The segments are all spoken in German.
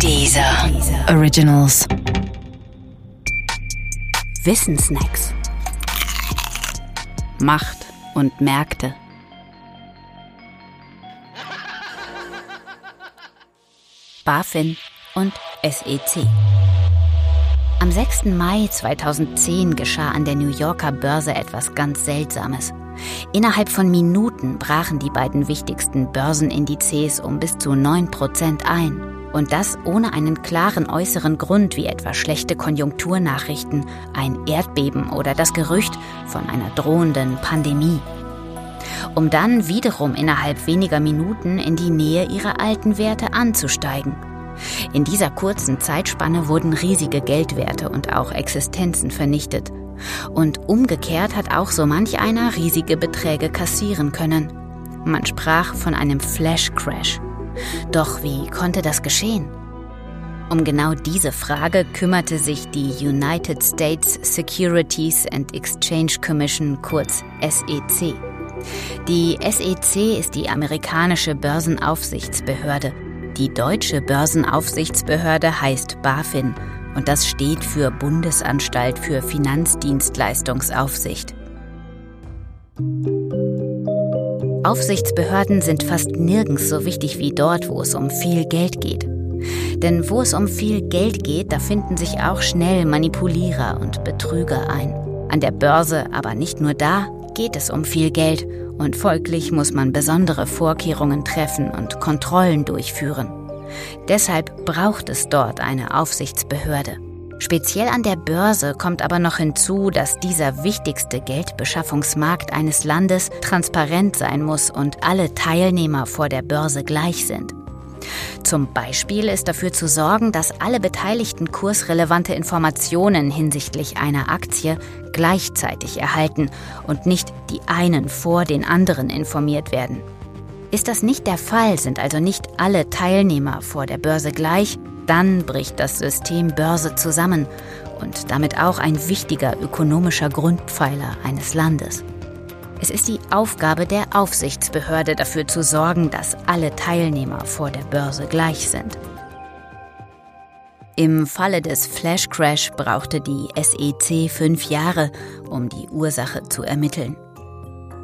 Dieser Originals. Wissensnacks. Macht und Märkte. BaFin und SEC. Am 6. Mai 2010 geschah an der New Yorker Börse etwas ganz Seltsames. Innerhalb von Minuten brachen die beiden wichtigsten Börsenindizes um bis zu 9% ein. Und das ohne einen klaren äußeren Grund wie etwa schlechte Konjunkturnachrichten, ein Erdbeben oder das Gerücht von einer drohenden Pandemie. Um dann wiederum innerhalb weniger Minuten in die Nähe ihrer alten Werte anzusteigen. In dieser kurzen Zeitspanne wurden riesige Geldwerte und auch Existenzen vernichtet. Und umgekehrt hat auch so manch einer riesige Beträge kassieren können. Man sprach von einem Flash Crash. Doch wie konnte das geschehen? Um genau diese Frage kümmerte sich die United States Securities and Exchange Commission kurz SEC. Die SEC ist die amerikanische Börsenaufsichtsbehörde. Die deutsche Börsenaufsichtsbehörde heißt BaFin und das steht für Bundesanstalt für Finanzdienstleistungsaufsicht. Aufsichtsbehörden sind fast nirgends so wichtig wie dort, wo es um viel Geld geht. Denn wo es um viel Geld geht, da finden sich auch schnell Manipulierer und Betrüger ein. An der Börse, aber nicht nur da, geht es um viel Geld und folglich muss man besondere Vorkehrungen treffen und Kontrollen durchführen. Deshalb braucht es dort eine Aufsichtsbehörde. Speziell an der Börse kommt aber noch hinzu, dass dieser wichtigste Geldbeschaffungsmarkt eines Landes transparent sein muss und alle Teilnehmer vor der Börse gleich sind. Zum Beispiel ist dafür zu sorgen, dass alle Beteiligten kursrelevante Informationen hinsichtlich einer Aktie gleichzeitig erhalten und nicht die einen vor den anderen informiert werden. Ist das nicht der Fall, sind also nicht alle Teilnehmer vor der Börse gleich, dann bricht das System Börse zusammen und damit auch ein wichtiger ökonomischer Grundpfeiler eines Landes. Es ist die Aufgabe der Aufsichtsbehörde dafür zu sorgen, dass alle Teilnehmer vor der Börse gleich sind. Im Falle des Flash Crash brauchte die SEC fünf Jahre, um die Ursache zu ermitteln.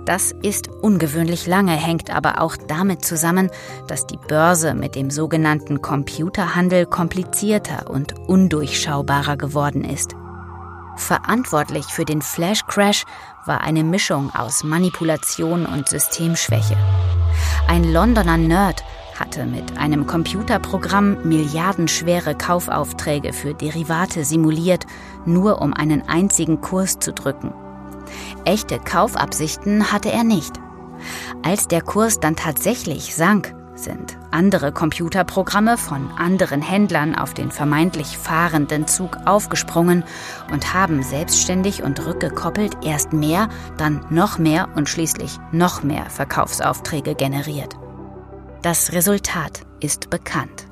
Das ist ungewöhnlich lange, hängt aber auch damit zusammen, dass die Börse mit dem sogenannten Computerhandel komplizierter und undurchschaubarer geworden ist. Verantwortlich für den Flash Crash war eine Mischung aus Manipulation und Systemschwäche. Ein Londoner Nerd hatte mit einem Computerprogramm milliardenschwere Kaufaufträge für Derivate simuliert, nur um einen einzigen Kurs zu drücken. Echte Kaufabsichten hatte er nicht. Als der Kurs dann tatsächlich sank, sind andere Computerprogramme von anderen Händlern auf den vermeintlich fahrenden Zug aufgesprungen und haben selbstständig und rückgekoppelt erst mehr, dann noch mehr und schließlich noch mehr Verkaufsaufträge generiert. Das Resultat ist bekannt.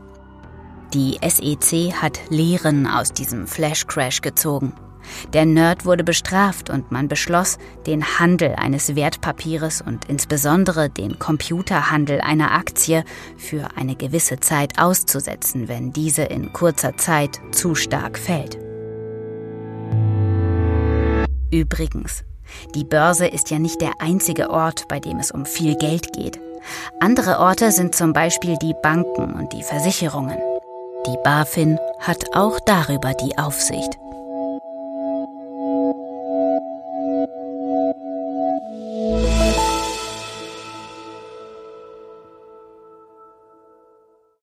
Die SEC hat Lehren aus diesem Flash Crash gezogen. Der Nerd wurde bestraft und man beschloss, den Handel eines Wertpapieres und insbesondere den Computerhandel einer Aktie für eine gewisse Zeit auszusetzen, wenn diese in kurzer Zeit zu stark fällt. Übrigens, die Börse ist ja nicht der einzige Ort, bei dem es um viel Geld geht. Andere Orte sind zum Beispiel die Banken und die Versicherungen. Die BaFin hat auch darüber die Aufsicht.